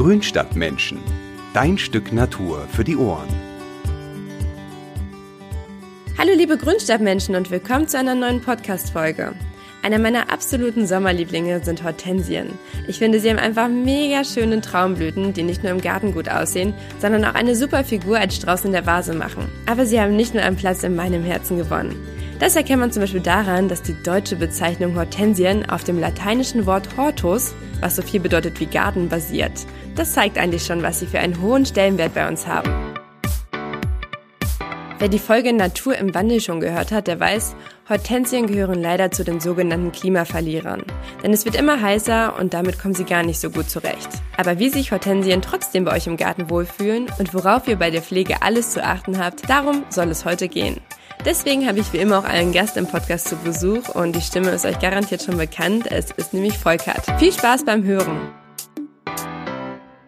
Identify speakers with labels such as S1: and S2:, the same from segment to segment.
S1: Grünstadtmenschen. Dein Stück Natur für die Ohren.
S2: Hallo liebe Grünstadtmenschen und willkommen zu einer neuen Podcast-Folge. Einer meiner absoluten Sommerlieblinge sind Hortensien. Ich finde, sie haben einfach mega schöne Traumblüten, die nicht nur im Garten gut aussehen, sondern auch eine super Figur als Strauß in der Vase machen. Aber sie haben nicht nur einen Platz in meinem Herzen gewonnen. Das erkennt man zum Beispiel daran, dass die deutsche Bezeichnung Hortensien auf dem lateinischen Wort hortus, was so viel bedeutet wie Garten, basiert. Das zeigt eigentlich schon, was sie für einen hohen Stellenwert bei uns haben. Wer die Folge Natur im Wandel schon gehört hat, der weiß, Hortensien gehören leider zu den sogenannten Klimaverlierern. Denn es wird immer heißer und damit kommen sie gar nicht so gut zurecht. Aber wie sich Hortensien trotzdem bei euch im Garten wohlfühlen und worauf ihr bei der Pflege alles zu achten habt, darum soll es heute gehen. Deswegen habe ich wie immer auch einen Gast im Podcast zu Besuch und die Stimme ist euch garantiert schon bekannt. Es ist nämlich Volkert. Viel Spaß beim Hören.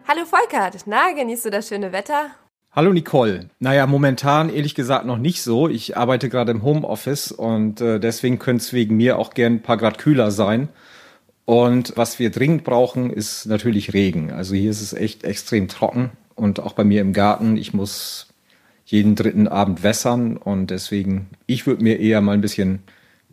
S2: Hallo Volkert, na, genießt du das schöne Wetter?
S3: Hallo Nicole. Naja, momentan ehrlich gesagt noch nicht so. Ich arbeite gerade im Homeoffice und äh, deswegen könnte es wegen mir auch gern ein paar Grad kühler sein. Und was wir dringend brauchen, ist natürlich Regen. Also hier ist es echt extrem trocken und auch bei mir im Garten. Ich muss jeden dritten Abend wässern und deswegen, ich würde mir eher mal ein bisschen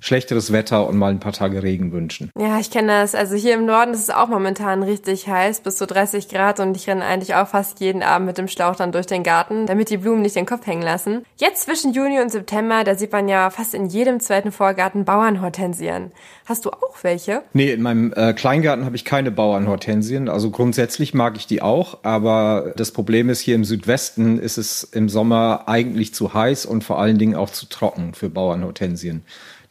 S3: schlechteres Wetter und mal ein paar Tage Regen wünschen.
S2: Ja, ich kenne das. Also hier im Norden ist es auch momentan richtig heiß, bis zu 30 Grad und ich renne eigentlich auch fast jeden Abend mit dem Schlauch dann durch den Garten, damit die Blumen nicht den Kopf hängen lassen. Jetzt zwischen Juni und September, da sieht man ja fast in jedem zweiten Vorgarten Bauernhortensien. Hast du auch welche?
S3: Nee, in meinem äh, Kleingarten habe ich keine Bauernhortensien. Also grundsätzlich mag ich die auch, aber das Problem ist, hier im Südwesten ist es im Sommer eigentlich zu heiß und vor allen Dingen auch zu trocken für Bauernhortensien.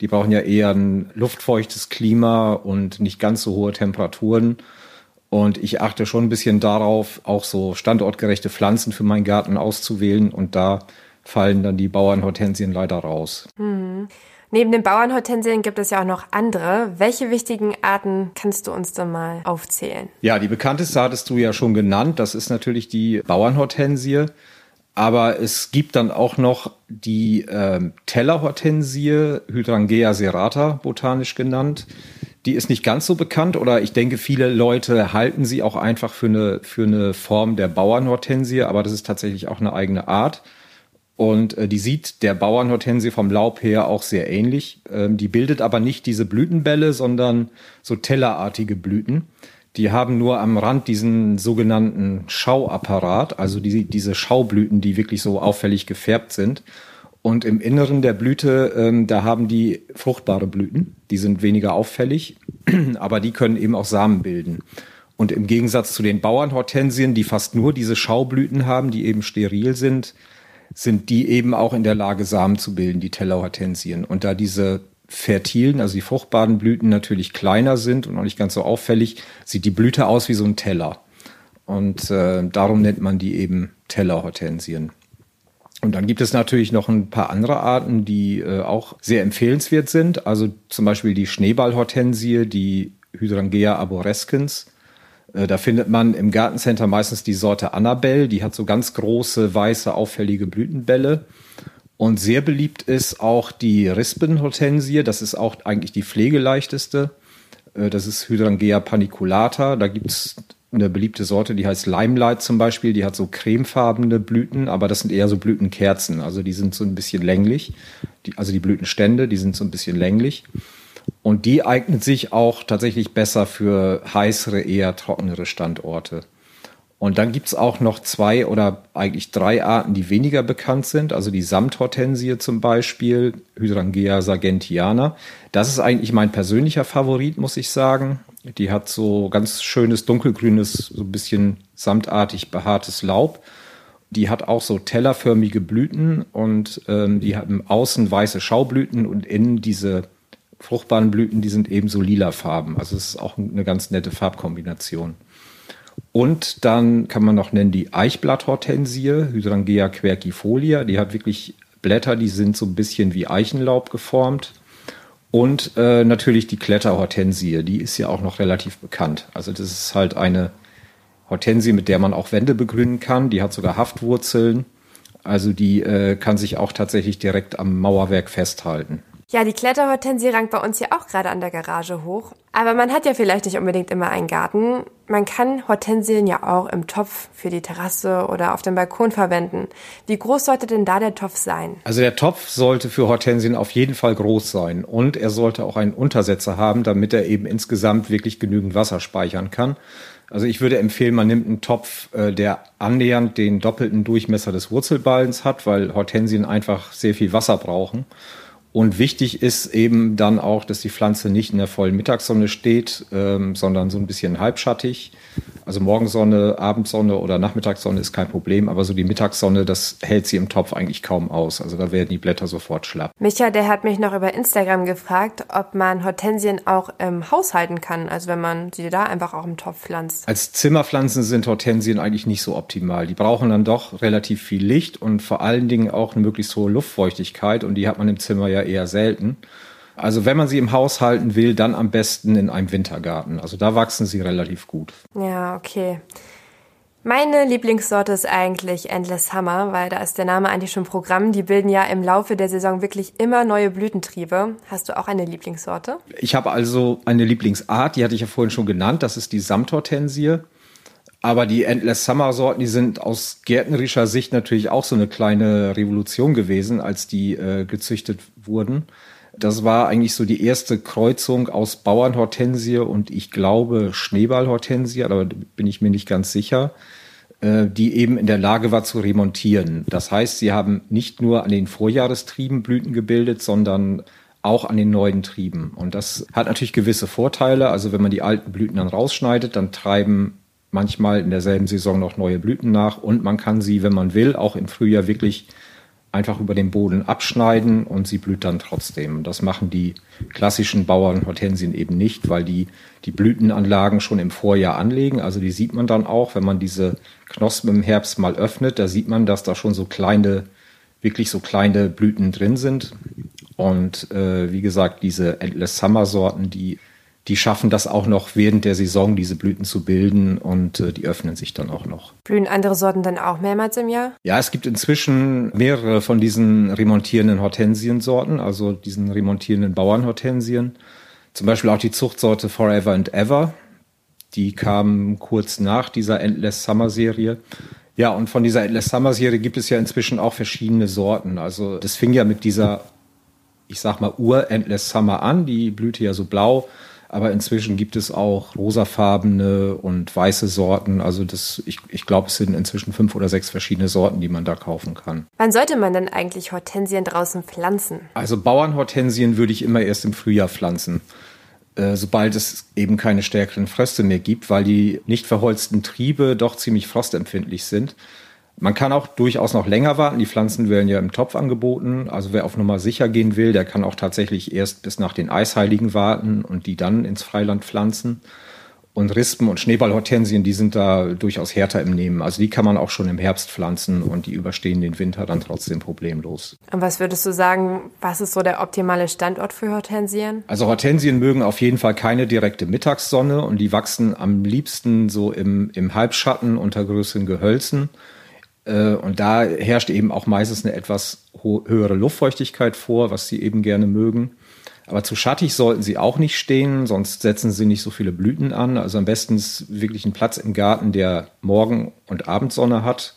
S3: Die brauchen ja eher ein luftfeuchtes Klima und nicht ganz so hohe Temperaturen. Und ich achte schon ein bisschen darauf, auch so standortgerechte Pflanzen für meinen Garten auszuwählen. Und da fallen dann die Bauernhortensien leider raus.
S2: Hm. Neben den Bauernhortensien gibt es ja auch noch andere. Welche wichtigen Arten kannst du uns denn mal aufzählen?
S3: Ja, die bekannteste hattest du ja schon genannt. Das ist natürlich die Bauernhortensie. Aber es gibt dann auch noch die äh, Tellerhortensie, Hydrangea serrata, botanisch genannt. Die ist nicht ganz so bekannt oder ich denke, viele Leute halten sie auch einfach für eine, für eine Form der Bauernhortensie, aber das ist tatsächlich auch eine eigene Art. Und äh, die sieht der Bauernhortensie vom Laub her auch sehr ähnlich. Ähm, die bildet aber nicht diese Blütenbälle, sondern so tellerartige Blüten. Die haben nur am Rand diesen sogenannten Schauapparat, also die, diese Schaublüten, die wirklich so auffällig gefärbt sind. Und im Inneren der Blüte, ähm, da haben die fruchtbare Blüten. Die sind weniger auffällig, aber die können eben auch Samen bilden. Und im Gegensatz zu den Bauernhortensien, die fast nur diese Schaublüten haben, die eben steril sind, sind die eben auch in der Lage, Samen zu bilden, die Tellerhortensien. Und da diese fertilen, also die fruchtbaren Blüten natürlich kleiner sind und auch nicht ganz so auffällig, sieht die Blüte aus wie so ein Teller. Und äh, darum nennt man die eben Tellerhortensien. Und dann gibt es natürlich noch ein paar andere Arten, die äh, auch sehr empfehlenswert sind. Also zum Beispiel die Schneeballhortensie, die Hydrangea arborescens. Äh, da findet man im Gartencenter meistens die Sorte Annabelle. Die hat so ganz große, weiße, auffällige Blütenbälle. Und sehr beliebt ist auch die Rispenhortensie. Das ist auch eigentlich die pflegeleichteste. Äh, das ist Hydrangea paniculata. Da gibt's eine beliebte Sorte, die heißt Limelight zum Beispiel. Die hat so cremefarbene Blüten, aber das sind eher so Blütenkerzen. Also die sind so ein bisschen länglich. Die, also die Blütenstände, die sind so ein bisschen länglich. Und die eignet sich auch tatsächlich besser für heißere, eher trockenere Standorte. Und dann gibt's auch noch zwei oder eigentlich drei Arten, die weniger bekannt sind. Also die Samthortensie zum Beispiel, Hydrangea sargentiana. Das ist eigentlich mein persönlicher Favorit, muss ich sagen. Die hat so ganz schönes dunkelgrünes, so ein bisschen samtartig behaartes Laub. Die hat auch so tellerförmige Blüten und ähm, die haben außen weiße Schaublüten und innen diese fruchtbaren Blüten, die sind eben so lila Farben. Also es ist auch eine ganz nette Farbkombination. Und dann kann man noch nennen die Eichblatthortensie, Hydrangea quercifolia. Die hat wirklich Blätter, die sind so ein bisschen wie Eichenlaub geformt. Und äh, natürlich die Kletterhortensie, die ist ja auch noch relativ bekannt. Also das ist halt eine Hortensie, mit der man auch Wände begrünen kann. Die hat sogar Haftwurzeln. Also die äh, kann sich auch tatsächlich direkt am Mauerwerk festhalten.
S2: Ja, die Kletterhortensie rankt bei uns ja auch gerade an der Garage hoch. Aber man hat ja vielleicht nicht unbedingt immer einen Garten. man kann Hortensien ja auch im Topf für die Terrasse oder auf dem Balkon verwenden. Wie groß sollte denn da der Topf sein?
S3: Also der Topf sollte für Hortensien auf jeden Fall groß sein und er sollte auch einen Untersetzer haben, damit er eben insgesamt wirklich genügend Wasser speichern kann. Also ich würde empfehlen, man nimmt einen Topf, äh, der annähernd den doppelten Durchmesser des Wurzelballens hat, weil Hortensien einfach sehr viel Wasser brauchen. Und wichtig ist eben dann auch, dass die Pflanze nicht in der vollen Mittagssonne steht, ähm, sondern so ein bisschen halbschattig. Also Morgensonne, Abendsonne oder Nachmittagssonne ist kein Problem, aber so die Mittagssonne, das hält sie im Topf eigentlich kaum aus. Also da werden die Blätter sofort schlapp.
S2: Micha, der hat mich noch über Instagram gefragt, ob man Hortensien auch im Haus halten kann, also wenn man sie da einfach auch im Topf pflanzt.
S3: Als Zimmerpflanzen sind Hortensien eigentlich nicht so optimal. Die brauchen dann doch relativ viel Licht und vor allen Dingen auch eine möglichst hohe Luftfeuchtigkeit und die hat man im Zimmer ja eher selten. Also wenn man sie im Haus halten will, dann am besten in einem Wintergarten. Also da wachsen sie relativ gut.
S2: Ja, okay. Meine Lieblingssorte ist eigentlich Endless Summer, weil da ist der Name eigentlich schon Programm. Die bilden ja im Laufe der Saison wirklich immer neue Blütentriebe. Hast du auch eine Lieblingssorte?
S3: Ich habe also eine Lieblingsart, die hatte ich ja vorhin schon genannt. Das ist die Samthortensie. Aber die Endless Summer Sorten, die sind aus gärtnerischer Sicht natürlich auch so eine kleine Revolution gewesen, als die äh, gezüchtet wurden. Das war eigentlich so die erste Kreuzung aus Bauernhortensie und ich glaube Schneeballhortensie, aber bin ich mir nicht ganz sicher, äh, die eben in der Lage war zu remontieren. Das heißt, sie haben nicht nur an den Vorjahrestrieben Blüten gebildet, sondern auch an den neuen Trieben. Und das hat natürlich gewisse Vorteile. Also wenn man die alten Blüten dann rausschneidet, dann treiben manchmal in derselben Saison noch neue Blüten nach und man kann sie, wenn man will, auch im Frühjahr wirklich einfach über den Boden abschneiden und sie blüht dann trotzdem. Das machen die klassischen Bauernhortensien eben nicht, weil die die Blütenanlagen schon im Vorjahr anlegen. Also die sieht man dann auch, wenn man diese Knospen im Herbst mal öffnet, da sieht man, dass da schon so kleine, wirklich so kleine Blüten drin sind. Und äh, wie gesagt, diese Endless Summer Sorten, die die schaffen das auch noch während der Saison, diese Blüten zu bilden und äh, die öffnen sich dann auch noch.
S2: Blühen andere Sorten dann auch mehrmals im Jahr?
S3: Ja, es gibt inzwischen mehrere von diesen remontierenden Hortensiensorten, also diesen remontierenden Bauernhortensien. Zum Beispiel auch die Zuchtsorte Forever and Ever. Die kam kurz nach dieser Endless Summer Serie. Ja, und von dieser Endless Summer Serie gibt es ja inzwischen auch verschiedene Sorten. Also das fing ja mit dieser, ich sag mal, Ur-Endless Summer an. Die blühte ja so blau aber inzwischen gibt es auch rosafarbene und weiße Sorten. Also das, ich, ich glaube, es sind inzwischen fünf oder sechs verschiedene Sorten, die man da kaufen kann.
S2: Wann sollte man denn eigentlich Hortensien draußen pflanzen?
S3: Also Bauernhortensien würde ich immer erst im Frühjahr pflanzen äh, sobald es eben keine stärkeren Fröste mehr gibt, weil die nicht verholzten Triebe doch ziemlich frostempfindlich sind. Man kann auch durchaus noch länger warten. Die Pflanzen werden ja im Topf angeboten. Also wer auf Nummer sicher gehen will, der kann auch tatsächlich erst bis nach den Eisheiligen warten und die dann ins Freiland pflanzen. Und Rispen und Schneeballhortensien, die sind da durchaus härter im Nehmen. Also die kann man auch schon im Herbst pflanzen und die überstehen den Winter dann trotzdem problemlos.
S2: Und was würdest du sagen, was ist so der optimale Standort für Hortensien?
S3: Also Hortensien mögen auf jeden Fall keine direkte Mittagssonne und die wachsen am liebsten so im, im Halbschatten unter größeren Gehölzen. Äh, und da herrscht eben auch meistens eine etwas höhere Luftfeuchtigkeit vor, was sie eben gerne mögen. Aber zu schattig sollten sie auch nicht stehen, sonst setzen sie nicht so viele Blüten an. Also am besten wirklich ein Platz im Garten, der Morgen- und Abendsonne hat.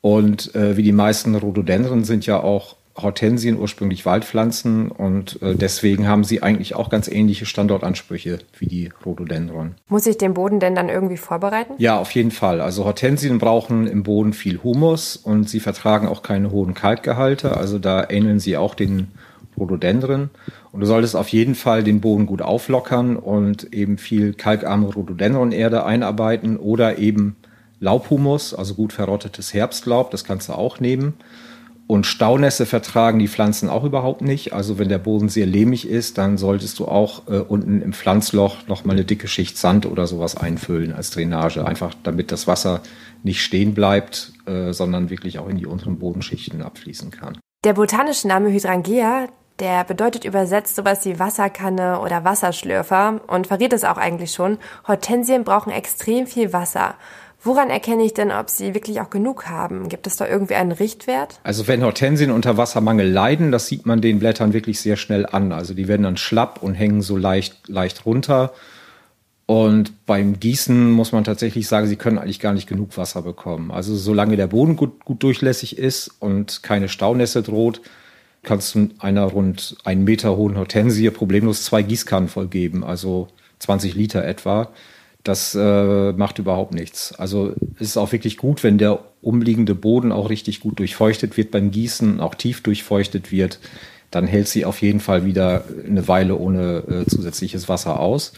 S3: Und äh, wie die meisten Rhododendren sind ja auch Hortensien ursprünglich Waldpflanzen und äh, deswegen haben sie eigentlich auch ganz ähnliche Standortansprüche wie die Rhododendron.
S2: Muss ich den Boden denn dann irgendwie vorbereiten?
S3: Ja, auf jeden Fall. Also Hortensien brauchen im Boden viel Humus und sie vertragen auch keine hohen Kalkgehalte. Also da ähneln sie auch den Rhododendren. Und du solltest auf jeden Fall den Boden gut auflockern und eben viel kalkarme Rhododendronerde einarbeiten oder eben Laubhumus, also gut verrottetes Herbstlaub, das kannst du auch nehmen. Und Staunässe vertragen die Pflanzen auch überhaupt nicht. Also wenn der Boden sehr lehmig ist, dann solltest du auch äh, unten im Pflanzloch noch mal eine dicke Schicht Sand oder sowas einfüllen als Drainage. Einfach damit das Wasser nicht stehen bleibt, äh, sondern wirklich auch in die unteren Bodenschichten abfließen kann.
S2: Der botanische Name Hydrangea, der bedeutet übersetzt sowas wie Wasserkanne oder Wasserschlürfer und verrät es auch eigentlich schon. Hortensien brauchen extrem viel Wasser. Woran erkenne ich denn, ob sie wirklich auch genug haben? Gibt es da irgendwie einen Richtwert?
S3: Also wenn Hortensien unter Wassermangel leiden, das sieht man den Blättern wirklich sehr schnell an. Also die werden dann schlapp und hängen so leicht, leicht runter. Und beim Gießen muss man tatsächlich sagen, sie können eigentlich gar nicht genug Wasser bekommen. Also solange der Boden gut, gut durchlässig ist und keine Staunässe droht, kannst du einer rund einen Meter hohen Hortensie problemlos zwei Gießkannen vollgeben, also 20 Liter etwa. Das äh, macht überhaupt nichts. Also es ist auch wirklich gut, wenn der umliegende Boden auch richtig gut durchfeuchtet wird beim Gießen, auch tief durchfeuchtet wird, dann hält sie auf jeden Fall wieder eine Weile ohne äh, zusätzliches Wasser aus.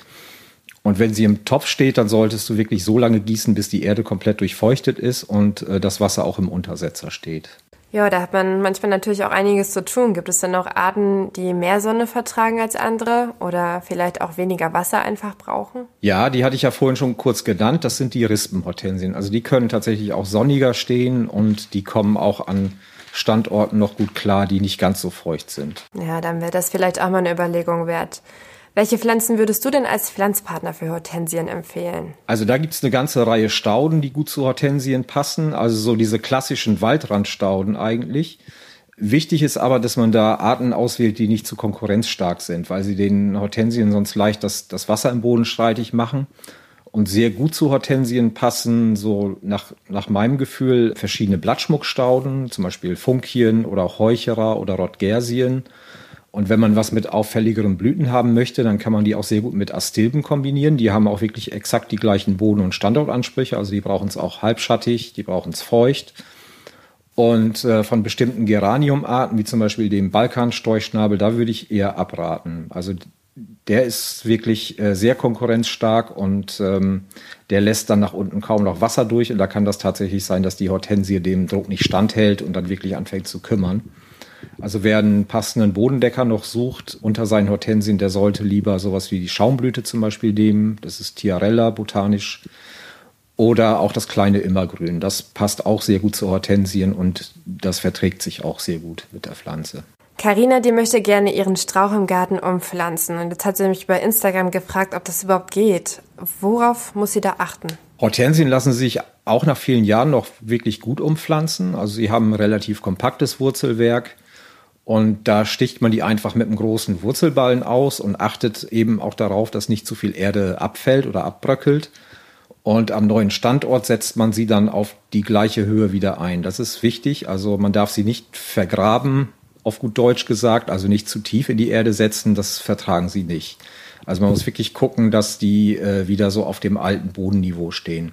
S3: Und wenn sie im Topf steht, dann solltest du wirklich so lange gießen, bis die Erde komplett durchfeuchtet ist und äh, das Wasser auch im Untersetzer steht.
S2: Ja, da hat man manchmal natürlich auch einiges zu tun. Gibt es denn auch Arten, die mehr Sonne vertragen als andere oder vielleicht auch weniger Wasser einfach brauchen?
S3: Ja, die hatte ich ja vorhin schon kurz genannt. Das sind die Rispenhortensien. Also die können tatsächlich auch sonniger stehen und die kommen auch an Standorten noch gut klar, die nicht ganz so feucht sind.
S2: Ja, dann wäre das vielleicht auch mal eine Überlegung wert. Welche Pflanzen würdest du denn als Pflanzpartner für Hortensien empfehlen?
S3: Also da gibt es eine ganze Reihe Stauden, die gut zu Hortensien passen. Also so diese klassischen Waldrandstauden eigentlich. Wichtig ist aber, dass man da Arten auswählt, die nicht zu konkurrenzstark sind, weil sie den Hortensien sonst leicht das, das Wasser im Boden streitig machen. Und sehr gut zu Hortensien passen, so nach, nach meinem Gefühl, verschiedene Blattschmuckstauden, zum Beispiel Funkien oder auch Heucherer oder Rotgersien. Und wenn man was mit auffälligeren Blüten haben möchte, dann kann man die auch sehr gut mit Astilben kombinieren. Die haben auch wirklich exakt die gleichen Boden- und Standortansprüche. Also die brauchen es auch halbschattig, die brauchen es feucht. Und äh, von bestimmten Geraniumarten, wie zum Beispiel dem Balkanstorchschnabel, da würde ich eher abraten. Also der ist wirklich äh, sehr konkurrenzstark und ähm, der lässt dann nach unten kaum noch Wasser durch. Und da kann das tatsächlich sein, dass die Hortensie dem Druck nicht standhält und dann wirklich anfängt zu kümmern. Also wer einen passenden Bodendecker noch sucht unter seinen Hortensien, der sollte lieber sowas wie die Schaumblüte zum Beispiel nehmen. Das ist Tiarella botanisch. Oder auch das kleine Immergrün. Das passt auch sehr gut zu Hortensien und das verträgt sich auch sehr gut mit der Pflanze.
S2: Carina, die möchte gerne ihren Strauch im Garten umpflanzen. Und jetzt hat sie mich bei Instagram gefragt, ob das überhaupt geht. Worauf muss sie da achten?
S3: Hortensien lassen sich auch nach vielen Jahren noch wirklich gut umpflanzen. Also sie haben ein relativ kompaktes Wurzelwerk. Und da sticht man die einfach mit einem großen Wurzelballen aus und achtet eben auch darauf, dass nicht zu viel Erde abfällt oder abbröckelt. Und am neuen Standort setzt man sie dann auf die gleiche Höhe wieder ein. Das ist wichtig. Also man darf sie nicht vergraben, auf gut Deutsch gesagt, also nicht zu tief in die Erde setzen. Das vertragen sie nicht. Also man muss wirklich gucken, dass die äh, wieder so auf dem alten Bodenniveau stehen.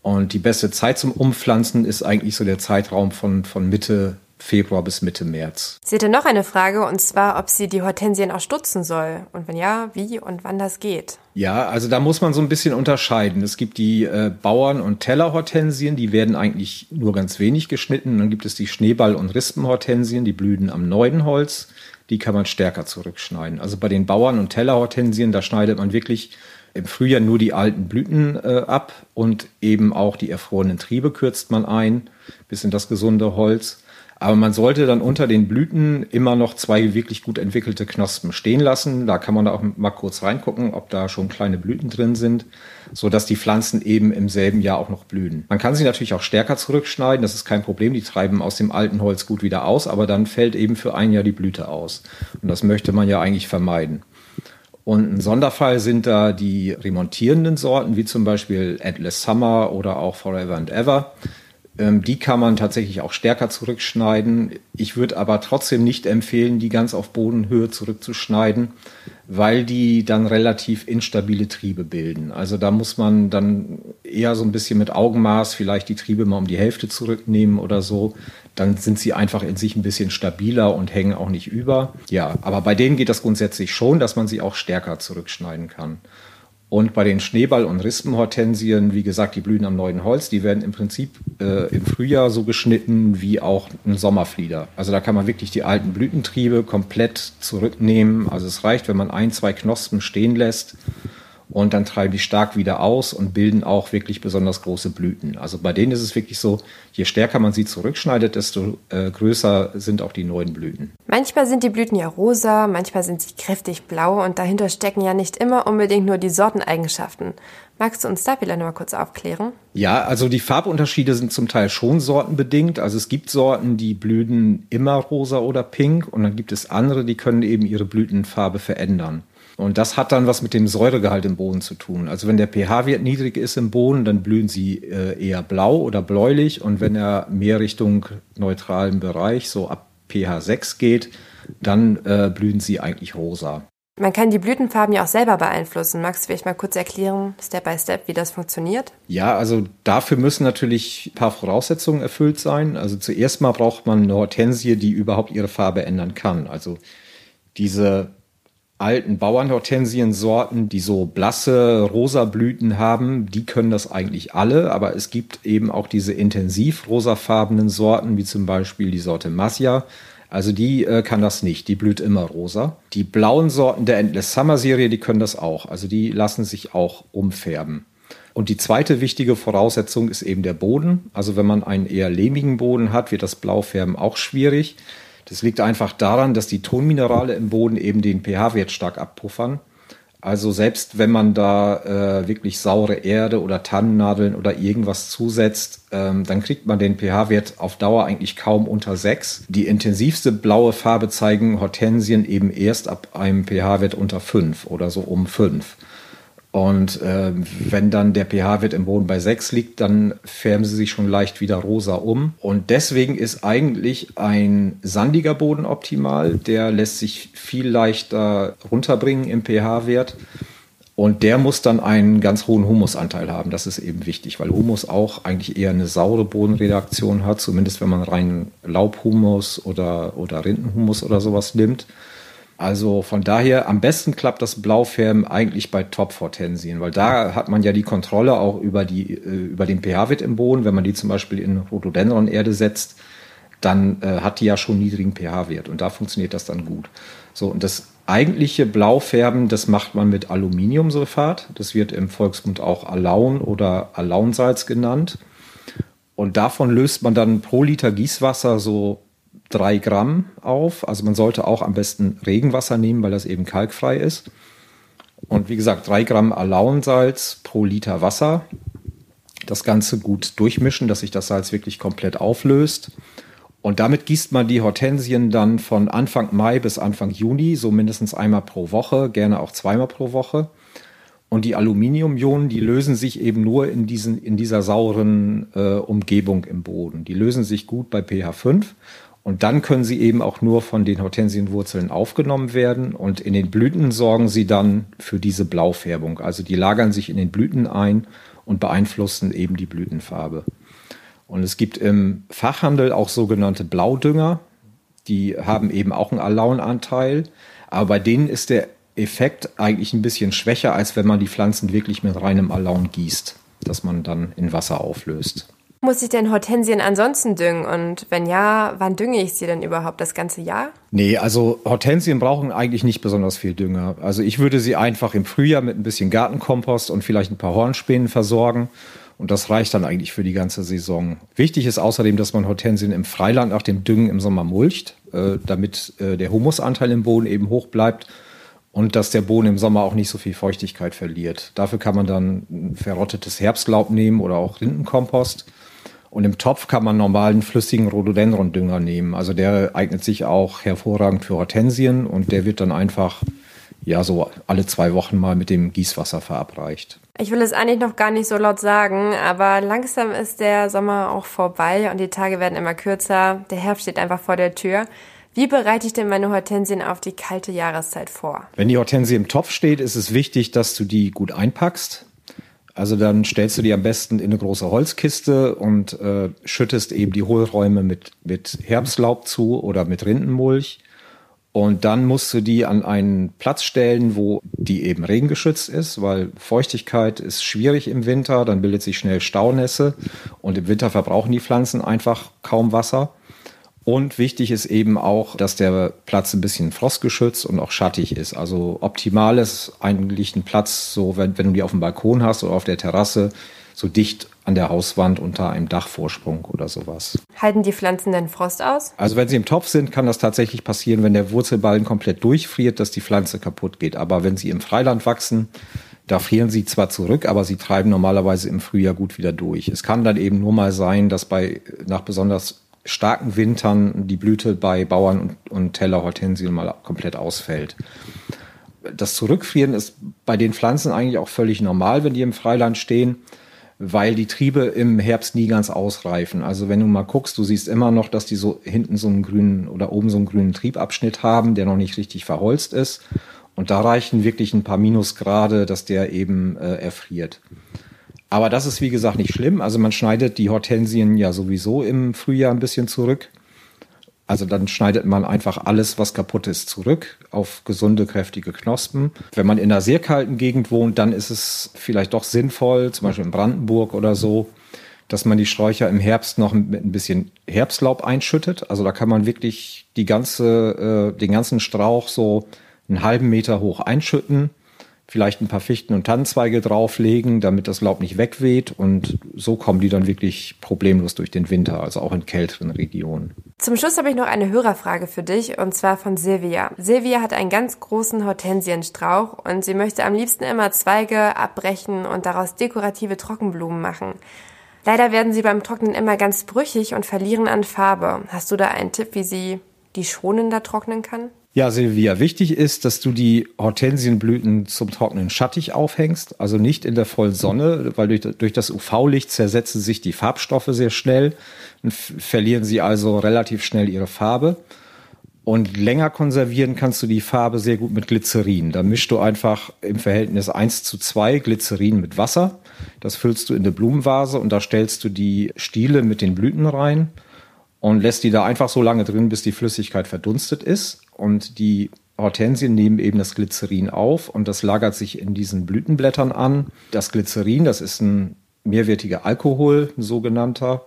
S3: Und die beste Zeit zum Umpflanzen ist eigentlich so der Zeitraum von, von Mitte Februar bis Mitte März.
S2: Sie hatte noch eine Frage und zwar, ob sie die Hortensien auch stutzen soll und wenn ja, wie und wann das geht.
S3: Ja, also da muss man so ein bisschen unterscheiden. Es gibt die äh, Bauern- und Tellerhortensien, die werden eigentlich nur ganz wenig geschnitten. Dann gibt es die Schneeball- und Rispenhortensien, die blühen am neuen Holz. Die kann man stärker zurückschneiden. Also bei den Bauern- und Tellerhortensien, da schneidet man wirklich im Frühjahr nur die alten Blüten äh, ab und eben auch die erfrorenen Triebe kürzt man ein, bis in das gesunde Holz. Aber man sollte dann unter den Blüten immer noch zwei wirklich gut entwickelte Knospen stehen lassen. Da kann man auch mal kurz reingucken, ob da schon kleine Blüten drin sind, so dass die Pflanzen eben im selben Jahr auch noch blühen. Man kann sie natürlich auch stärker zurückschneiden. Das ist kein Problem. Die treiben aus dem alten Holz gut wieder aus, aber dann fällt eben für ein Jahr die Blüte aus. Und das möchte man ja eigentlich vermeiden. Und ein Sonderfall sind da die remontierenden Sorten, wie zum Beispiel Endless Summer oder auch Forever and Ever. Ähm, die kann man tatsächlich auch stärker zurückschneiden. Ich würde aber trotzdem nicht empfehlen, die ganz auf Bodenhöhe zurückzuschneiden, weil die dann relativ instabile Triebe bilden. Also da muss man dann eher so ein bisschen mit Augenmaß vielleicht die Triebe mal um die Hälfte zurücknehmen oder so. Dann sind sie einfach in sich ein bisschen stabiler und hängen auch nicht über. Ja, aber bei denen geht das grundsätzlich schon, dass man sie auch stärker zurückschneiden kann. Und bei den Schneeball- und Rispenhortensien, wie gesagt, die blühen am neuen Holz, die werden im Prinzip äh, im Frühjahr so geschnitten wie auch ein Sommerflieder. Also da kann man wirklich die alten Blütentriebe komplett zurücknehmen. Also es reicht, wenn man ein, zwei Knospen stehen lässt und dann treiben die stark wieder aus und bilden auch wirklich besonders große Blüten. Also bei denen ist es wirklich so, je stärker man sie zurückschneidet, desto äh, größer sind auch die neuen Blüten.
S2: Manchmal sind die Blüten ja rosa, manchmal sind sie kräftig blau und dahinter stecken ja nicht immer unbedingt nur die Sorteneigenschaften. Magst du uns da vielleicht noch mal kurz aufklären?
S3: Ja, also die Farbunterschiede sind zum Teil schon sortenbedingt. Also es gibt Sorten, die blühen immer rosa oder pink und dann gibt es andere, die können eben ihre Blütenfarbe verändern. Und das hat dann was mit dem Säuregehalt im Boden zu tun. Also wenn der pH-Wert niedrig ist im Boden, dann blühen sie äh, eher blau oder bläulich. Und wenn er mehr Richtung neutralen Bereich, so ab pH 6 geht, dann äh, blühen sie eigentlich rosa.
S2: Man kann die Blütenfarben ja auch selber beeinflussen. Magst du vielleicht mal kurz erklären, Step by Step, wie das funktioniert?
S3: Ja, also dafür müssen natürlich ein paar Voraussetzungen erfüllt sein. Also zuerst mal braucht man eine Hortensie, die überhaupt ihre Farbe ändern kann. Also diese alten Bauernhortensiensorten, die so blasse rosa Blüten haben, die können das eigentlich alle, aber es gibt eben auch diese intensiv rosafarbenen Sorten, wie zum Beispiel die Sorte Massia. Also die äh, kann das nicht, die blüht immer rosa. Die blauen Sorten der Endless Summer Serie, die können das auch, also die lassen sich auch umfärben. Und die zweite wichtige Voraussetzung ist eben der Boden. Also wenn man einen eher lehmigen Boden hat, wird das Blaufärben auch schwierig. Das liegt einfach daran, dass die Tonminerale im Boden eben den pH-Wert stark abpuffern. Also selbst wenn man da äh, wirklich saure Erde oder Tannennadeln oder irgendwas zusetzt, ähm, dann kriegt man den pH-Wert auf Dauer eigentlich kaum unter 6. Die intensivste blaue Farbe zeigen Hortensien eben erst ab einem pH-Wert unter 5 oder so um 5. Und äh, wenn dann der pH-Wert im Boden bei 6 liegt, dann färben sie sich schon leicht wieder rosa um. Und deswegen ist eigentlich ein sandiger Boden optimal. Der lässt sich viel leichter runterbringen im pH-Wert. Und der muss dann einen ganz hohen Humusanteil haben. Das ist eben wichtig, weil Humus auch eigentlich eher eine saure Bodenredaktion hat, zumindest wenn man rein Laubhumus oder, oder Rindenhumus oder sowas nimmt. Also von daher, am besten klappt das Blaufärben eigentlich bei Top-Hortensien, weil da hat man ja die Kontrolle auch über, die, äh, über den pH-Wert im Boden. Wenn man die zum Beispiel in Rhododendron-Erde setzt, dann äh, hat die ja schon niedrigen pH-Wert und da funktioniert das dann gut. So, und das eigentliche Blaufärben, das macht man mit Aluminiumsulfat. Das wird im Volksmund auch Alaun oder Alaunsalz genannt. Und davon löst man dann pro Liter Gießwasser so drei Gramm auf. Also man sollte auch am besten Regenwasser nehmen, weil das eben kalkfrei ist. Und wie gesagt, drei Gramm Alauensalz pro Liter Wasser. Das Ganze gut durchmischen, dass sich das Salz wirklich komplett auflöst. Und damit gießt man die Hortensien dann von Anfang Mai bis Anfang Juni, so mindestens einmal pro Woche, gerne auch zweimal pro Woche. Und die Aluminiumionen, die lösen sich eben nur in, diesen, in dieser sauren äh, Umgebung im Boden. Die lösen sich gut bei pH 5 und dann können sie eben auch nur von den Hortensienwurzeln aufgenommen werden. Und in den Blüten sorgen sie dann für diese Blaufärbung. Also die lagern sich in den Blüten ein und beeinflussen eben die Blütenfarbe. Und es gibt im Fachhandel auch sogenannte Blaudünger. Die haben eben auch einen Alaunanteil. Aber bei denen ist der Effekt eigentlich ein bisschen schwächer, als wenn man die Pflanzen wirklich mit reinem Alaun gießt, das man dann in Wasser auflöst.
S2: Muss ich denn Hortensien ansonsten düngen? Und wenn ja, wann dünge ich sie denn überhaupt? Das ganze Jahr?
S3: Nee, also Hortensien brauchen eigentlich nicht besonders viel Dünger. Also ich würde sie einfach im Frühjahr mit ein bisschen Gartenkompost und vielleicht ein paar Hornspänen versorgen. Und das reicht dann eigentlich für die ganze Saison. Wichtig ist außerdem, dass man Hortensien im Freiland nach dem Düngen im Sommer mulcht, äh, damit äh, der Humusanteil im Boden eben hoch bleibt und dass der Boden im Sommer auch nicht so viel Feuchtigkeit verliert. Dafür kann man dann verrottetes Herbstlaub nehmen oder auch Rindenkompost. Und im Topf kann man normalen flüssigen Rhododendron-Dünger nehmen. Also der eignet sich auch hervorragend für Hortensien und der wird dann einfach ja so alle zwei Wochen mal mit dem Gießwasser verabreicht.
S2: Ich will es eigentlich noch gar nicht so laut sagen, aber langsam ist der Sommer auch vorbei und die Tage werden immer kürzer. Der Herbst steht einfach vor der Tür. Wie bereite ich denn meine Hortensien auf die kalte Jahreszeit vor?
S3: Wenn die Hortensie im Topf steht, ist es wichtig, dass du die gut einpackst. Also dann stellst du die am besten in eine große Holzkiste und äh, schüttest eben die Hohlräume mit, mit Herbstlaub zu oder mit Rindenmulch. Und dann musst du die an einen Platz stellen, wo die eben regengeschützt ist, weil Feuchtigkeit ist schwierig im Winter, dann bildet sich schnell Staunässe und im Winter verbrauchen die Pflanzen einfach kaum Wasser. Und wichtig ist eben auch, dass der Platz ein bisschen frostgeschützt und auch schattig ist. Also optimal ist eigentlich ein Platz, so wenn, wenn du die auf dem Balkon hast oder auf der Terrasse, so dicht an der Hauswand unter einem Dachvorsprung oder sowas.
S2: Halten die Pflanzen denn Frost aus?
S3: Also wenn sie im Topf sind, kann das tatsächlich passieren, wenn der Wurzelballen komplett durchfriert, dass die Pflanze kaputt geht. Aber wenn sie im Freiland wachsen, da frieren sie zwar zurück, aber sie treiben normalerweise im Frühjahr gut wieder durch. Es kann dann eben nur mal sein, dass bei nach besonders starken Wintern die Blüte bei Bauern und, und Tellerhortensien mal komplett ausfällt. das Zurückfrieren ist bei den Pflanzen eigentlich auch völlig normal, wenn die im Freiland stehen, weil die Triebe im Herbst nie ganz ausreifen. Also wenn du mal guckst, du siehst immer noch, dass die so hinten so einen grünen oder oben so einen grünen Triebabschnitt haben, der noch nicht richtig verholzt ist. Und da reichen wirklich ein paar Minusgrade, dass der eben äh, erfriert. Aber das ist wie gesagt nicht schlimm. Also man schneidet die Hortensien ja sowieso im Frühjahr ein bisschen zurück. Also dann schneidet man einfach alles, was kaputt ist, zurück auf gesunde, kräftige Knospen. Wenn man in einer sehr kalten Gegend wohnt, dann ist es vielleicht doch sinnvoll, zum Beispiel in Brandenburg oder so, dass man die Sträucher im Herbst noch mit ein bisschen Herbstlaub einschüttet. Also da kann man wirklich die ganze, äh, den ganzen Strauch so einen halben Meter hoch einschütten vielleicht ein paar Fichten und Tannenzweige drauflegen, damit das Laub nicht wegweht. Und so kommen die dann wirklich problemlos durch den Winter, also auch in kälteren Regionen.
S2: Zum Schluss habe ich noch eine Hörerfrage für dich und zwar von Silvia. Silvia hat einen ganz großen Hortensienstrauch und sie möchte am liebsten immer Zweige abbrechen und daraus dekorative Trockenblumen machen. Leider werden sie beim Trocknen immer ganz brüchig und verlieren an Farbe. Hast du da einen Tipp, wie sie die schonender trocknen kann?
S3: Ja, Silvia, wichtig ist, dass du die Hortensienblüten zum Trocknen schattig aufhängst, also nicht in der vollen Sonne, weil durch, durch das UV-Licht zersetzen sich die Farbstoffe sehr schnell und verlieren sie also relativ schnell ihre Farbe. Und länger konservieren kannst du die Farbe sehr gut mit Glycerin. Da mischst du einfach im Verhältnis 1 zu 2 Glycerin mit Wasser. Das füllst du in eine Blumenvase und da stellst du die Stiele mit den Blüten rein und lässt die da einfach so lange drin, bis die Flüssigkeit verdunstet ist. Und die Hortensien nehmen eben das Glycerin auf und das lagert sich in diesen Blütenblättern an. Das Glycerin, das ist ein mehrwertiger Alkohol, ein sogenannter.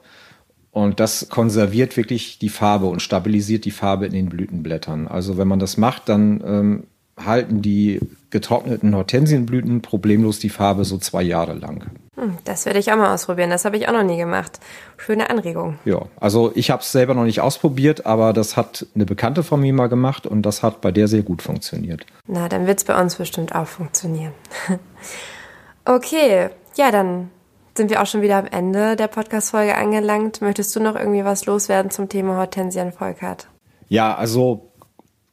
S3: Und das konserviert wirklich die Farbe und stabilisiert die Farbe in den Blütenblättern. Also wenn man das macht, dann ähm, halten die getrockneten Hortensienblüten problemlos die Farbe so zwei Jahre lang.
S2: Hm, das werde ich auch mal ausprobieren. Das habe ich auch noch nie gemacht. Schöne Anregung.
S3: Ja, also ich habe es selber noch nicht ausprobiert, aber das hat eine Bekannte von mir mal gemacht und das hat bei der sehr gut funktioniert.
S2: Na, dann wird es bei uns bestimmt auch funktionieren. okay, ja, dann sind wir auch schon wieder am Ende der Podcast-Folge angelangt. Möchtest du noch irgendwie was loswerden zum Thema Hortensien, Volkert?
S3: Ja, also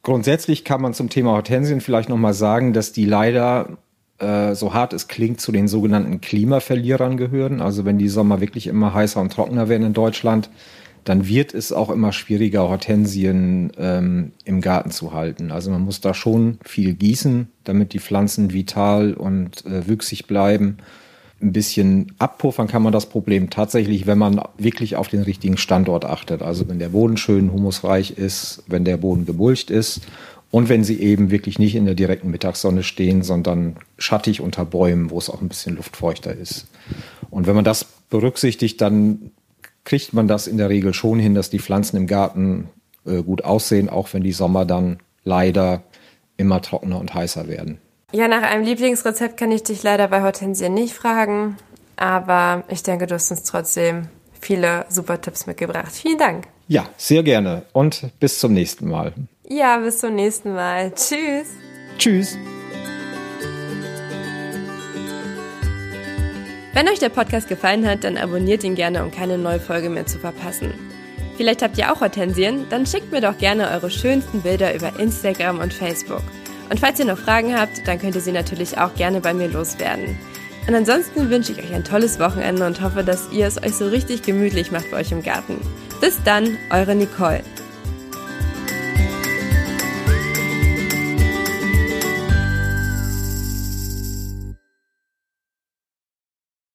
S3: Grundsätzlich kann man zum Thema Hortensien vielleicht nochmal sagen, dass die leider, äh, so hart es klingt, zu den sogenannten Klimaverlierern gehören. Also wenn die Sommer wirklich immer heißer und trockener werden in Deutschland, dann wird es auch immer schwieriger, Hortensien ähm, im Garten zu halten. Also man muss da schon viel gießen, damit die Pflanzen vital und äh, wüchsig bleiben ein bisschen abpuffern kann man das Problem tatsächlich, wenn man wirklich auf den richtigen Standort achtet. Also wenn der Boden schön humusreich ist, wenn der Boden gemulcht ist und wenn sie eben wirklich nicht in der direkten Mittagssonne stehen, sondern schattig unter Bäumen, wo es auch ein bisschen luftfeuchter ist. Und wenn man das berücksichtigt, dann kriegt man das in der Regel schon hin, dass die Pflanzen im Garten äh, gut aussehen, auch wenn die Sommer dann leider immer trockener und heißer werden.
S2: Ja, nach einem Lieblingsrezept kann ich dich leider bei Hortensien nicht fragen, aber ich denke, du hast uns trotzdem viele super Tipps mitgebracht. Vielen Dank.
S3: Ja, sehr gerne und bis zum nächsten Mal.
S2: Ja, bis zum nächsten Mal. Tschüss.
S3: Tschüss.
S2: Wenn euch der Podcast gefallen hat, dann abonniert ihn gerne, um keine neue Folge mehr zu verpassen. Vielleicht habt ihr auch Hortensien, dann schickt mir doch gerne eure schönsten Bilder über Instagram und Facebook. Und falls ihr noch Fragen habt, dann könnt ihr sie natürlich auch gerne bei mir loswerden. Und ansonsten wünsche ich euch ein tolles Wochenende und hoffe, dass ihr es euch so richtig gemütlich macht bei euch im Garten. Bis dann, eure Nicole.